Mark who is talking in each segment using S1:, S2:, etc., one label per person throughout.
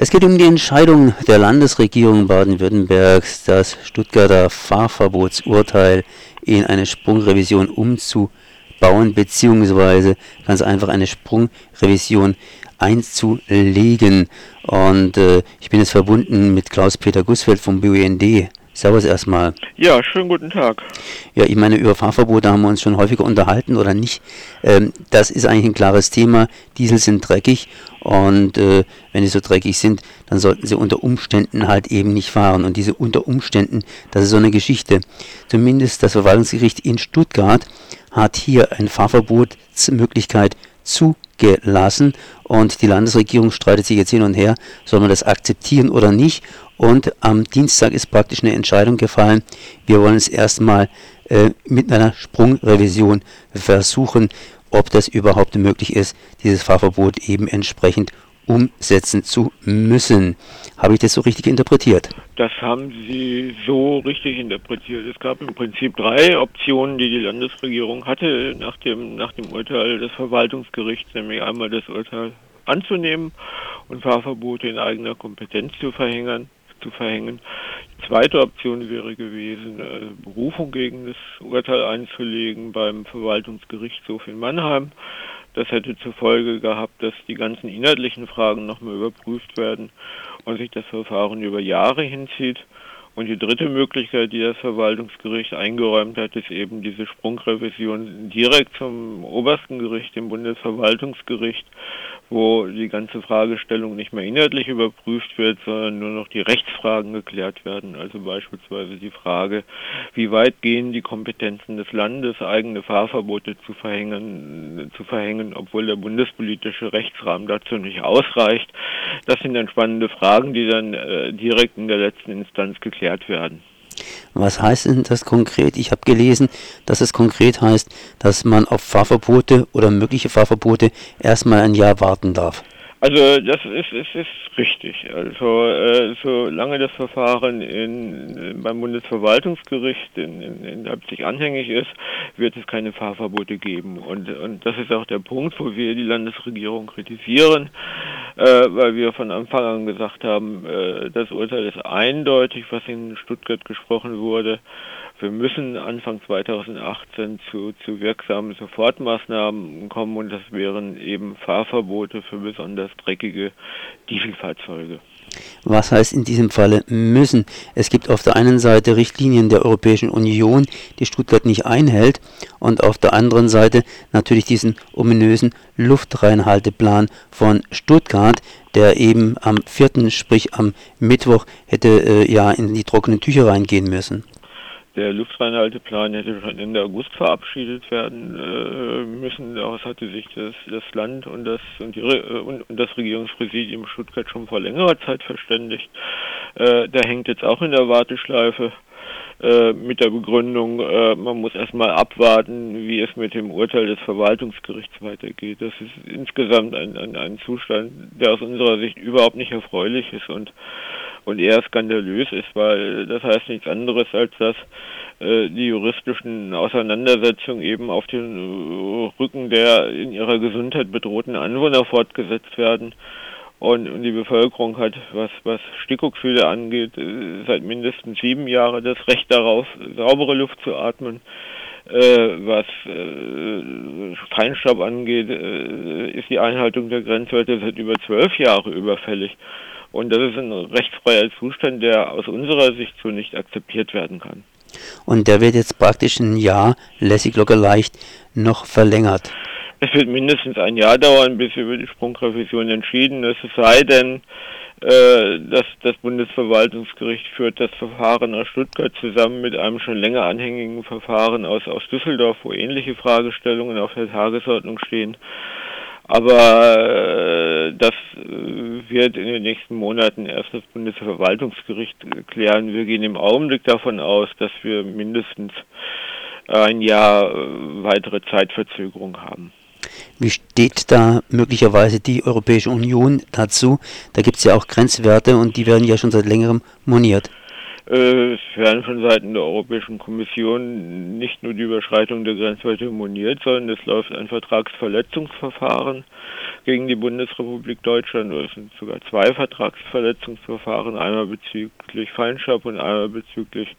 S1: Es geht um die Entscheidung der Landesregierung Baden-Württembergs, das Stuttgarter Fahrverbotsurteil in eine Sprungrevision umzubauen, beziehungsweise ganz einfach eine Sprungrevision einzulegen. Und äh, ich bin jetzt verbunden mit Klaus-Peter Gussfeld vom BUND. Servus erstmal.
S2: Ja, schönen guten Tag.
S1: Ja, ich meine, über Fahrverbote haben wir uns schon häufiger unterhalten oder nicht. Ähm, das ist eigentlich ein klares Thema. Diesel sind dreckig und äh, wenn sie so dreckig sind, dann sollten sie unter Umständen halt eben nicht fahren. Und diese unter Umständen, das ist so eine Geschichte. Zumindest das Verwaltungsgericht in Stuttgart hat hier eine Fahrverbotsmöglichkeit zugelassen und die Landesregierung streitet sich jetzt hin und her, soll man das akzeptieren oder nicht. Und am Dienstag ist praktisch eine Entscheidung gefallen. Wir wollen es erstmal äh, mit einer Sprungrevision versuchen, ob das überhaupt möglich ist, dieses Fahrverbot eben entsprechend umsetzen zu müssen. Habe ich das so richtig interpretiert?
S2: Das haben Sie so richtig interpretiert. Es gab im Prinzip drei Optionen, die die Landesregierung hatte nach dem, nach dem Urteil des Verwaltungsgerichts, nämlich einmal das Urteil anzunehmen und Fahrverbote in eigener Kompetenz zu verhängen zu verhängen. Die zweite Option wäre gewesen, Berufung gegen das Urteil einzulegen beim Verwaltungsgerichtshof in Mannheim. Das hätte zur Folge gehabt, dass die ganzen inhaltlichen Fragen nochmal überprüft werden und sich das Verfahren über Jahre hinzieht. Und die dritte Möglichkeit, die das Verwaltungsgericht eingeräumt hat, ist eben diese Sprungrevision direkt zum obersten Gericht, dem Bundesverwaltungsgericht, wo die ganze Fragestellung nicht mehr inhaltlich überprüft wird, sondern nur noch die Rechtsfragen geklärt werden. Also beispielsweise die Frage, wie weit gehen die Kompetenzen des Landes, eigene Fahrverbote zu verhängen, zu verhängen, obwohl der bundespolitische Rechtsrahmen dazu nicht ausreicht. Das sind dann spannende Fragen, die dann äh, direkt in der letzten Instanz geklärt werden.
S1: Was heißt denn das konkret? Ich habe gelesen, dass es konkret heißt, dass man auf Fahrverbote oder mögliche Fahrverbote erstmal ein Jahr warten darf.
S2: Also das ist, ist, ist richtig. Also äh, solange das Verfahren in, beim Bundesverwaltungsgericht in, in, in Leipzig anhängig ist, wird es keine Fahrverbote geben. Und, und das ist auch der Punkt, wo wir die Landesregierung kritisieren, äh, weil wir von Anfang an gesagt haben, äh, das Urteil ist eindeutig, was in Stuttgart gesprochen wurde. Wir müssen Anfang 2018 zu, zu wirksamen Sofortmaßnahmen kommen und das wären eben Fahrverbote für besonders dreckige Dieselfahrzeuge.
S1: Was heißt in diesem Falle müssen? Es gibt auf der einen Seite Richtlinien der Europäischen Union, die Stuttgart nicht einhält, und auf der anderen Seite natürlich diesen ominösen Luftreinhalteplan von Stuttgart, der eben am 4., sprich am Mittwoch, hätte äh, ja in die trockenen Tücher reingehen müssen.
S2: Der Luftreinhalteplan hätte schon Ende August verabschiedet werden äh, müssen. Daraus hatte sich das, das Land und das, und, die, äh, und, und, das Regierungspräsidium Stuttgart schon vor längerer Zeit verständigt. Äh, der hängt jetzt auch in der Warteschleife äh, mit der Begründung, äh, man muss erstmal abwarten, wie es mit dem Urteil des Verwaltungsgerichts weitergeht. Das ist insgesamt ein, ein, ein Zustand, der aus unserer Sicht überhaupt nicht erfreulich ist und und eher skandalös ist, weil das heißt nichts anderes, als dass äh, die juristischen Auseinandersetzungen eben auf den äh, Rücken der in ihrer Gesundheit bedrohten Anwohner fortgesetzt werden. Und, und die Bevölkerung hat, was, was Stickoxide angeht, äh, seit mindestens sieben Jahren das Recht darauf, saubere Luft zu atmen. Äh, was äh, Feinstaub angeht, äh, ist die Einhaltung der Grenzwerte seit über zwölf Jahren überfällig. Und das ist ein rechtsfreier Zustand, der aus unserer Sicht so nicht akzeptiert werden kann.
S1: Und der wird jetzt praktisch ein Jahr lässig locker leicht noch verlängert.
S2: Es wird mindestens ein Jahr dauern, bis über die Sprungrevision entschieden ist, es sei denn, äh, dass das Bundesverwaltungsgericht führt das Verfahren aus Stuttgart zusammen mit einem schon länger anhängigen Verfahren aus, aus Düsseldorf, wo ähnliche Fragestellungen auf der Tagesordnung stehen. Aber äh, das äh, wird in den nächsten Monaten erst das Bundesverwaltungsgericht klären. Wir gehen im Augenblick davon aus, dass wir mindestens ein Jahr äh, weitere Zeitverzögerung haben.
S1: Wie steht da möglicherweise die Europäische Union dazu? Da gibt es ja auch Grenzwerte und die werden ja schon seit längerem moniert.
S2: Es werden von Seiten der Europäischen Kommission nicht nur die Überschreitung der Grenzwerte moniert, sondern es läuft ein Vertragsverletzungsverfahren gegen die Bundesrepublik Deutschland. Es sind sogar zwei Vertragsverletzungsverfahren, einmal bezüglich Feinstaub und einmal bezüglich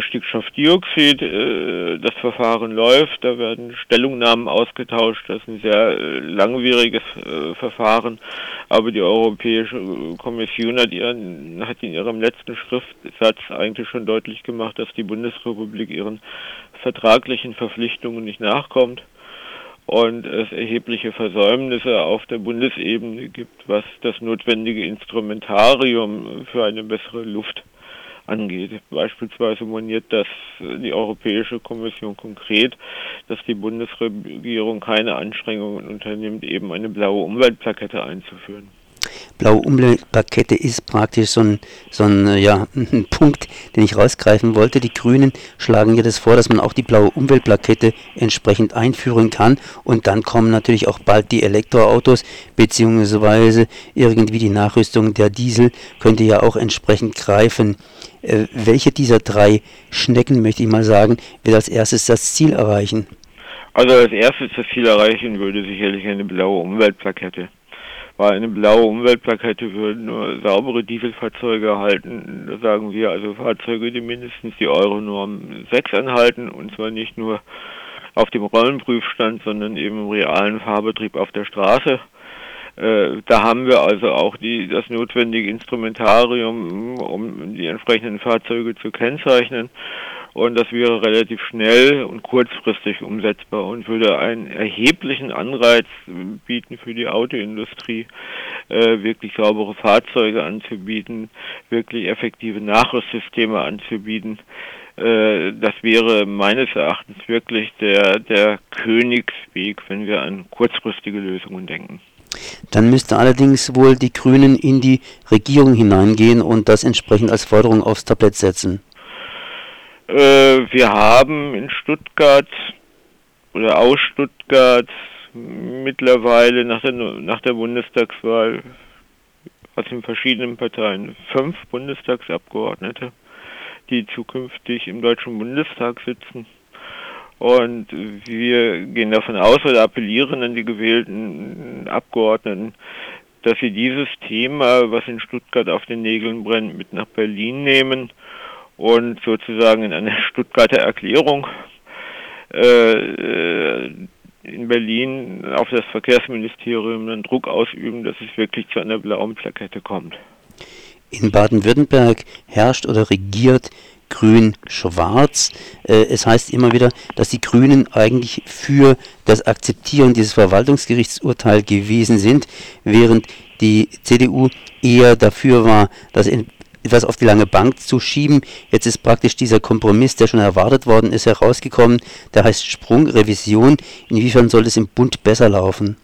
S2: Stickstoffdioxid. Äh, das Verfahren läuft, da werden Stellungnahmen ausgetauscht. Das ist ein sehr äh, langwieriges äh, Verfahren, aber die Europäische Kommission hat, ihren, hat in ihrem letzten Schriftsatz eigentlich schon deutlich gemacht, dass die Bundesrepublik ihren vertraglichen Verpflichtungen nicht nachkommt und es erhebliche Versäumnisse auf der Bundesebene gibt, was das notwendige Instrumentarium für eine bessere Luft angeht. Beispielsweise moniert das die Europäische Kommission konkret, dass die Bundesregierung keine Anstrengungen unternimmt, eben eine blaue Umweltplakette einzuführen
S1: blaue Umweltplakette ist praktisch so ein, so ein, äh, ja, ein Punkt, den ich rausgreifen wollte. Die Grünen schlagen ja das vor, dass man auch die blaue Umweltplakette entsprechend einführen kann und dann kommen natürlich auch bald die Elektroautos beziehungsweise irgendwie die Nachrüstung der Diesel könnte ja auch entsprechend greifen. Äh, welche dieser drei Schnecken, möchte ich mal sagen, wird als erstes das Ziel erreichen?
S2: Also als erstes das Ziel erreichen würde sicherlich eine blaue Umweltplakette weil eine blaue Umweltplakette würde nur saubere Dieselfahrzeuge erhalten. Da sagen wir also Fahrzeuge, die mindestens die Euronorm 6 anhalten und zwar nicht nur auf dem Rollenprüfstand, sondern eben im realen Fahrbetrieb auf der Straße. Äh, da haben wir also auch die, das notwendige Instrumentarium, um die entsprechenden Fahrzeuge zu kennzeichnen und das wäre relativ schnell und kurzfristig umsetzbar und würde einen erheblichen Anreiz bieten für die Autoindustrie, äh, wirklich saubere Fahrzeuge anzubieten, wirklich effektive Nachrüstsysteme anzubieten. Äh, das wäre meines Erachtens wirklich der, der Königsweg, wenn wir an kurzfristige Lösungen denken.
S1: Dann müsste allerdings wohl die Grünen in die Regierung hineingehen und das entsprechend als Forderung aufs Tablett setzen.
S2: Äh, wir haben in Stuttgart oder aus Stuttgart mittlerweile nach der, nach der Bundestagswahl aus den verschiedenen Parteien fünf Bundestagsabgeordnete, die zukünftig im Deutschen Bundestag sitzen. Und wir gehen davon aus oder appellieren an die gewählten Abgeordneten, dass sie dieses Thema, was in Stuttgart auf den Nägeln brennt, mit nach Berlin nehmen und sozusagen in einer Stuttgarter Erklärung äh, in Berlin auf das Verkehrsministerium einen Druck ausüben, dass es wirklich zu einer blauen Plakette kommt.
S1: In Baden-Württemberg herrscht oder regiert grün-schwarz. Äh, es heißt immer wieder, dass die Grünen eigentlich für das Akzeptieren dieses Verwaltungsgerichtsurteils gewesen sind, während die CDU eher dafür war, dass in etwas auf die lange Bank zu schieben. Jetzt ist praktisch dieser Kompromiss, der schon erwartet worden ist, herausgekommen. Der heißt Sprungrevision. Inwiefern soll es im Bund besser laufen?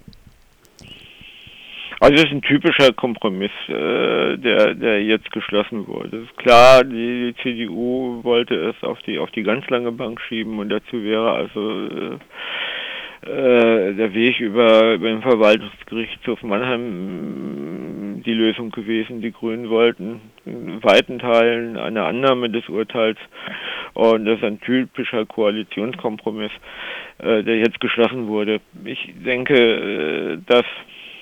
S2: Also es ist ein typischer Kompromiss, äh, der, der jetzt geschlossen wurde. Es ist klar, die, die, CDU wollte es auf die auf die ganz lange Bank schieben und dazu wäre also äh, äh, der Weg über, über den Verwaltungsgerichtshof Mannheim die Lösung gewesen. Die Grünen wollten in weiten Teilen eine Annahme des Urteils und das ist ein typischer Koalitionskompromiss, äh, der jetzt geschlossen wurde. Ich denke, äh, dass,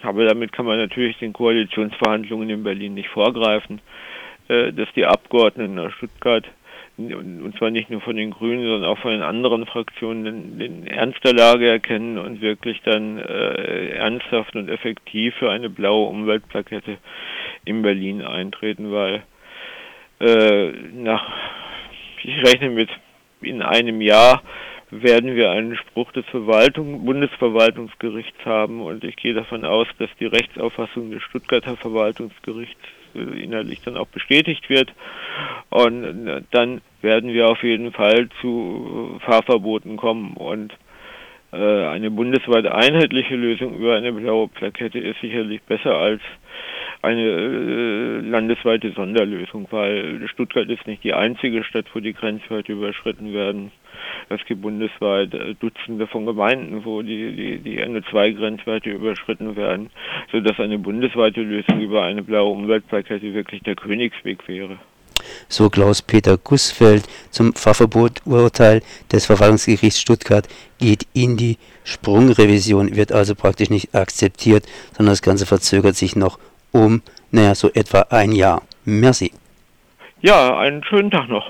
S2: aber damit kann man natürlich den Koalitionsverhandlungen in Berlin nicht vorgreifen, äh, dass die Abgeordneten nach Stuttgart und zwar nicht nur von den Grünen, sondern auch von den anderen Fraktionen den, Ernst der Lage erkennen und wirklich dann äh, ernsthaft und effektiv für eine blaue Umweltplakette in Berlin eintreten, weil äh, nach, ich rechne mit in einem Jahr werden wir einen Spruch des Verwaltung, Bundesverwaltungsgerichts haben und ich gehe davon aus, dass die Rechtsauffassung des Stuttgarter Verwaltungsgerichts inhaltlich dann auch bestätigt wird. Und äh, dann werden wir auf jeden Fall zu Fahrverboten kommen und äh, eine bundesweit einheitliche Lösung über eine blaue Plakette ist sicherlich besser als eine äh, landesweite Sonderlösung, weil Stuttgart ist nicht die einzige Stadt, wo die Grenzwerte überschritten werden. Es gibt bundesweit äh, Dutzende von Gemeinden, wo die, die, die NO2-Grenzwerte überschritten werden, sodass eine bundesweite Lösung über eine blaue Umweltplakette wirklich der Königsweg wäre.
S1: so Klaus-Peter Gussfeld zum Fahrverbot-Urteil des Verwaltungsgerichts Stuttgart geht in die Sprungrevision, wird also praktisch nicht akzeptiert, sondern das Ganze verzögert sich noch um, naja, so etwa ein Jahr. Merci.
S2: Ja, einen schönen Tag noch.